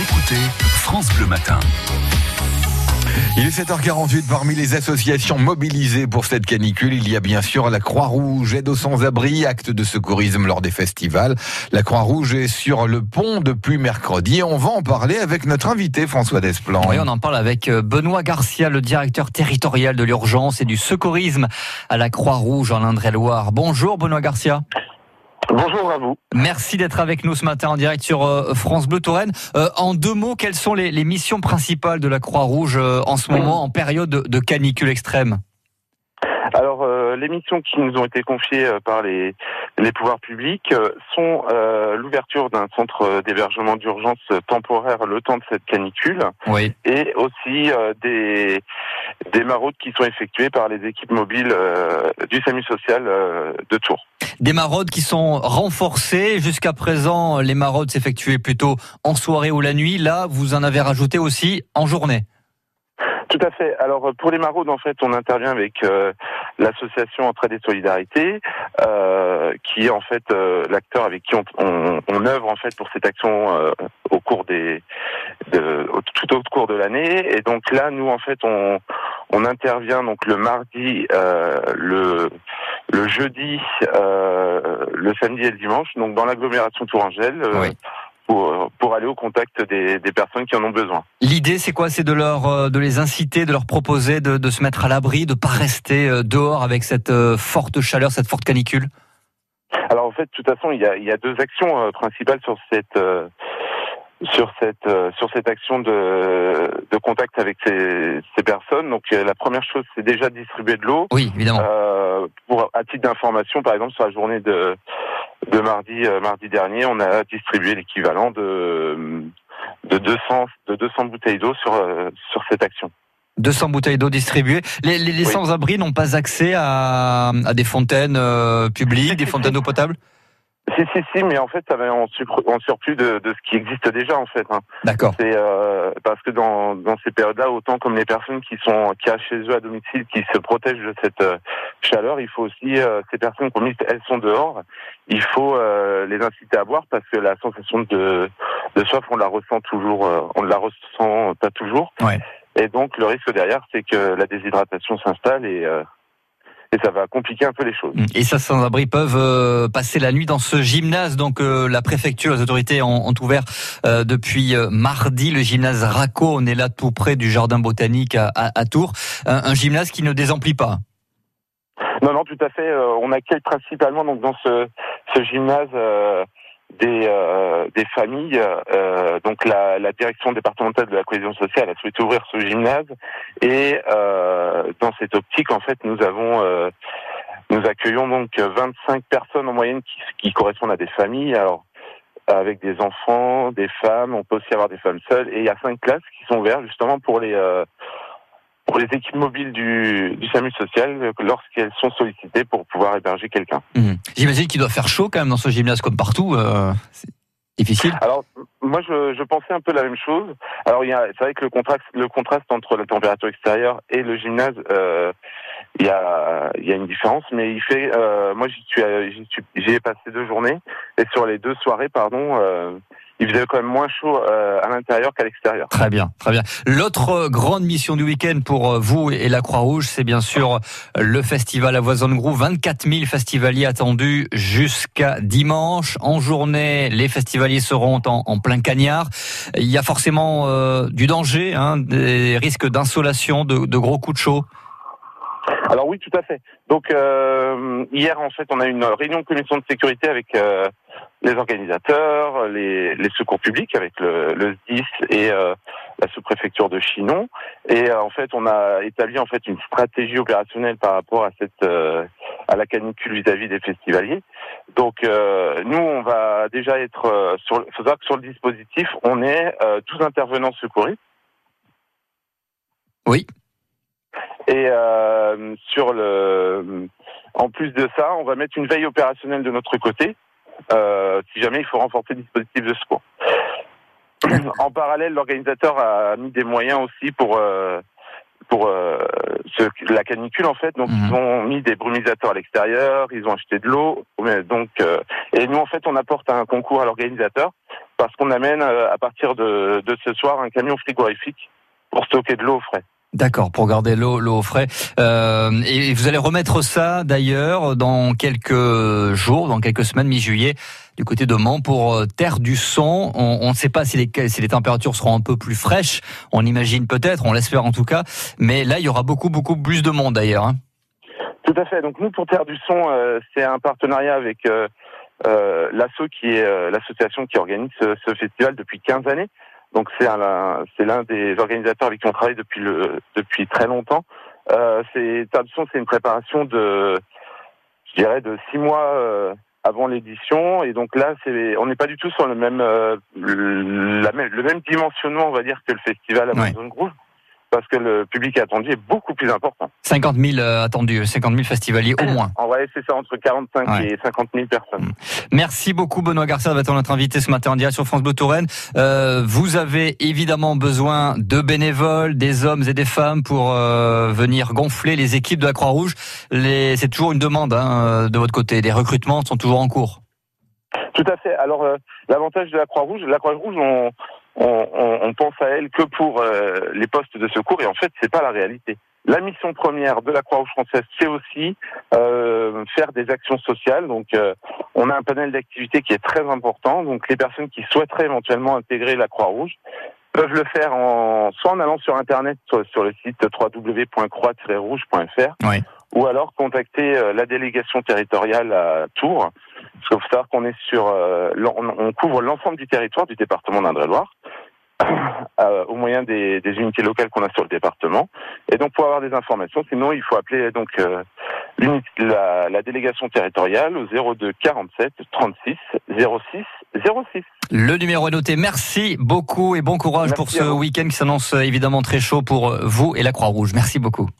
Écoutez France Bleu Matin. Il est 7h48 parmi les associations mobilisées pour cette canicule. Il y a bien sûr la Croix-Rouge, aide aux sans-abri, acte de secourisme lors des festivals. La Croix-Rouge est sur le pont depuis mercredi. On va en parler avec notre invité François Desplan. Oui, on en parle avec euh, Benoît Garcia, le directeur territorial de l'urgence et du secourisme à la Croix-Rouge en Indre-et-Loire. Bonjour Benoît Garcia. Bonjour à vous. Merci d'être avec nous ce matin en direct sur euh, France Bleu Touraine. Euh, en deux mots, quelles sont les, les missions principales de la Croix-Rouge euh, en ce moment en période de, de canicule extrême? Alors, euh, les missions qui nous ont été confiées euh, par les, les pouvoirs publics euh, sont l'ouverture d'un centre d'hébergement d'urgence temporaire le temps de cette canicule Oui. et aussi des, des maraudes qui sont effectuées par les équipes mobiles du SAMU social de Tours. Des maraudes qui sont renforcées. Jusqu'à présent, les maraudes s'effectuaient plutôt en soirée ou la nuit. Là, vous en avez rajouté aussi en journée. Tout à fait. Alors euh, pour les maraudes, en fait, on intervient avec euh, l'association Entraide et Solidarité, euh, qui est en fait l'acteur avec qui on, œuvre en fait pour cette action au cours des de, tout au cours de l'année. Et donc là, nous en fait, on, on intervient donc le mardi, le le jeudi, le samedi et le dimanche, donc dans l'agglomération Tourangelle. Oui pour, pour aller au contact des, des, personnes qui en ont besoin. L'idée, c'est quoi? C'est de leur, de les inciter, de leur proposer de, de se mettre à l'abri, de pas rester dehors avec cette forte chaleur, cette forte canicule? Alors en fait, de toute façon, il y a, il y a deux actions euh, principales sur cette euh, sur cette euh, sur cette action de, de contact avec ces, ces personnes. Donc la première chose, c'est déjà de distribuer de l'eau. Oui, évidemment. pour à titre d'information, par exemple, sur la journée de de mardi euh, mardi dernier, on a distribué l'équivalent de de 200 de 200 bouteilles d'eau sur euh, sur cette action. 200 bouteilles d'eau distribuées. Les, les, les oui. sans-abri n'ont pas accès à, à des fontaines euh, publiques, des fontaines d'eau potable? Si, si, si, mais en fait, ça va en, surplus de, de, ce qui existe déjà, en fait. Hein. D'accord. C'est euh, parce que dans, dans ces périodes-là, autant comme les personnes qui sont qui a chez eux à domicile, qui se protègent de cette euh, chaleur, il faut aussi euh, ces personnes qui elles sont dehors, il faut euh, les inciter à boire parce que la sensation de, de soif, on la ressent toujours, euh, on ne la ressent pas toujours. Ouais. Et donc le risque derrière, c'est que la déshydratation s'installe et euh, et ça va compliquer un peu les choses. Et ça, sans-abri peuvent euh, passer la nuit dans ce gymnase. Donc euh, la préfecture, les autorités ont, ont ouvert euh, depuis mardi le gymnase Raco. On est là tout près du jardin botanique à, à, à Tours. Un, un, gymnase qui ne désemplit pas. Non, non, tout à fait. on accueille principalement donc dans ce, ce gymnase des, euh, des familles. Euh, donc la, la, direction départementale de la cohésion sociale a souhaité ouvrir ce gymnase et euh, dans cette optique, en fait, nous avons euh, nous accueillons donc 25 personnes en moyenne qui, qui correspondent à des familles. Alors avec des enfants, des femmes, on peut aussi avoir des femmes seules et il y a cinq classes qui sont ouvertes justement pour les euh, pour les équipes mobiles du, du SAMU social lorsqu'elles sont sollicitées pour pouvoir héberger quelqu'un. Mmh. J'imagine qu'il doit faire chaud quand même dans ce gymnase comme partout. Euh, c'est difficile. Alors moi je, je, pensais un peu la même chose. Alors il y a c'est vrai que le contraste le contraste entre la température extérieure et le gymnase euh, il y a il y a une différence mais il fait euh, moi j'y suis j'y ai passé deux journées et sur les deux soirées pardon euh, il faisait quand même moins chaud euh, à l'intérieur qu'à l'extérieur. Très bien, très bien. L'autre grande mission du week-end pour vous et la Croix-Rouge, c'est bien sûr le festival à Voisin de Grou. 24 000 festivaliers attendus jusqu'à dimanche. En journée, les festivaliers seront en, en plein cagnard. Il y a forcément euh, du danger, hein, des risques d'insolation, de, de gros coups de chaud. Alors oui, tout à fait. Donc euh, hier, en fait, on a eu une réunion de commission de sécurité avec euh, les organisateurs, les, les, secours publics, avec le, le SDIS et euh, la sous-préfecture de Chinon. Et euh, en fait, on a établi en fait une stratégie opérationnelle par rapport à cette euh, à la canicule vis-à-vis -vis des festivaliers. Donc euh, nous, on va déjà être sur, faut savoir que sur le dispositif, on est 12 intervenants secouristes. Oui. Et euh, sur le, en plus de ça, on va mettre une veille opérationnelle de notre côté, euh, si jamais il faut renforcer le dispositif de secours. en parallèle, l'organisateur a mis des moyens aussi pour euh, pour euh, ce, la canicule en fait. Donc mmh. ils ont mis des brumisateurs à l'extérieur, ils ont acheté de l'eau. Donc euh, et nous en fait on apporte un concours à l'organisateur parce qu'on amène à partir de, de ce soir un camion frigorifique pour stocker de l'eau au frais. D'accord, pour garder l'eau l'eau au frais. Euh, et vous allez remettre ça d'ailleurs dans quelques jours, dans quelques semaines, mi-juillet, du côté de Mans pour euh, Terre du Son. On ne sait pas si les, températures seront un peu plus fraîches. On imagine peut-être, on l'espère en tout cas. Mais là, il y aura beaucoup beaucoup plus de monde d'ailleurs. Hein. Tout à fait. Donc nous, pour Terre du Son, euh, c'est un partenariat avec euh, euh l'ASSO qui est l'association qui organise ce, ce, festival depuis 15 années. Donc c'est c'est l'un des organisateurs avec qui on travaille depuis le depuis très longtemps. Euh, c'est c'est une préparation de je dirais de six mois euh, avant l'édition et donc là c'est on n'est pas du tout sur le même euh, la même le même dimensionnement on va dire que le festival Amazon ouais. Groove parce que le public attendu est beaucoup plus important. 50 000 euh, attendus, 50 000 festivaliers au moins. En vrai, c'est ça, entre 45 ouais. et 50 000 personnes. Mm. Merci beaucoup Benoît Garcia d'être notre invité ce matin en direct sur France Bleu Touraine. Euh, vous avez évidemment besoin de bénévoles, des hommes et des femmes pour euh, venir gonfler les équipes de la Croix-Rouge. Les... C'est toujours une demande hein, de votre côté. Les recrutements sont toujours en cours. Tout à fait. Alors, euh, l'avantage de la Croix-Rouge, la Croix-Rouge, on on, on, on, pense à elle que pour euh, les postes de secours et en fait c'est pas la réalité. La mission première de la Croix-Rouge française, c'est aussi euh, faire des actions sociales. Donc, euh, on a un panel d'activités qui est très important. Donc, les personnes qui souhaiteraient éventuellement intégrer la Croix-Rouge peuvent le faire en soit en allant sur internet soit sur le site www.croix-rouge.fr oui. ou alors contacter euh, la délégation territoriale à Tours. Parce qu'il faut savoir qu'on est sur, euh, on couvre l'ensemble du territoire du département d'Indre-et-Loire. Euh, au moyen des, des unités locales qu'on a sur le département. Et donc pour avoir des informations, sinon il faut appeler donc euh, la, la, délégation territoriale au 02 47 36 06 06. Le numéro est noté. Merci beaucoup et bon courage Merci pour ce week-end qui s'annonce évidemment très chaud pour vous et la Croix-Rouge. Merci beaucoup.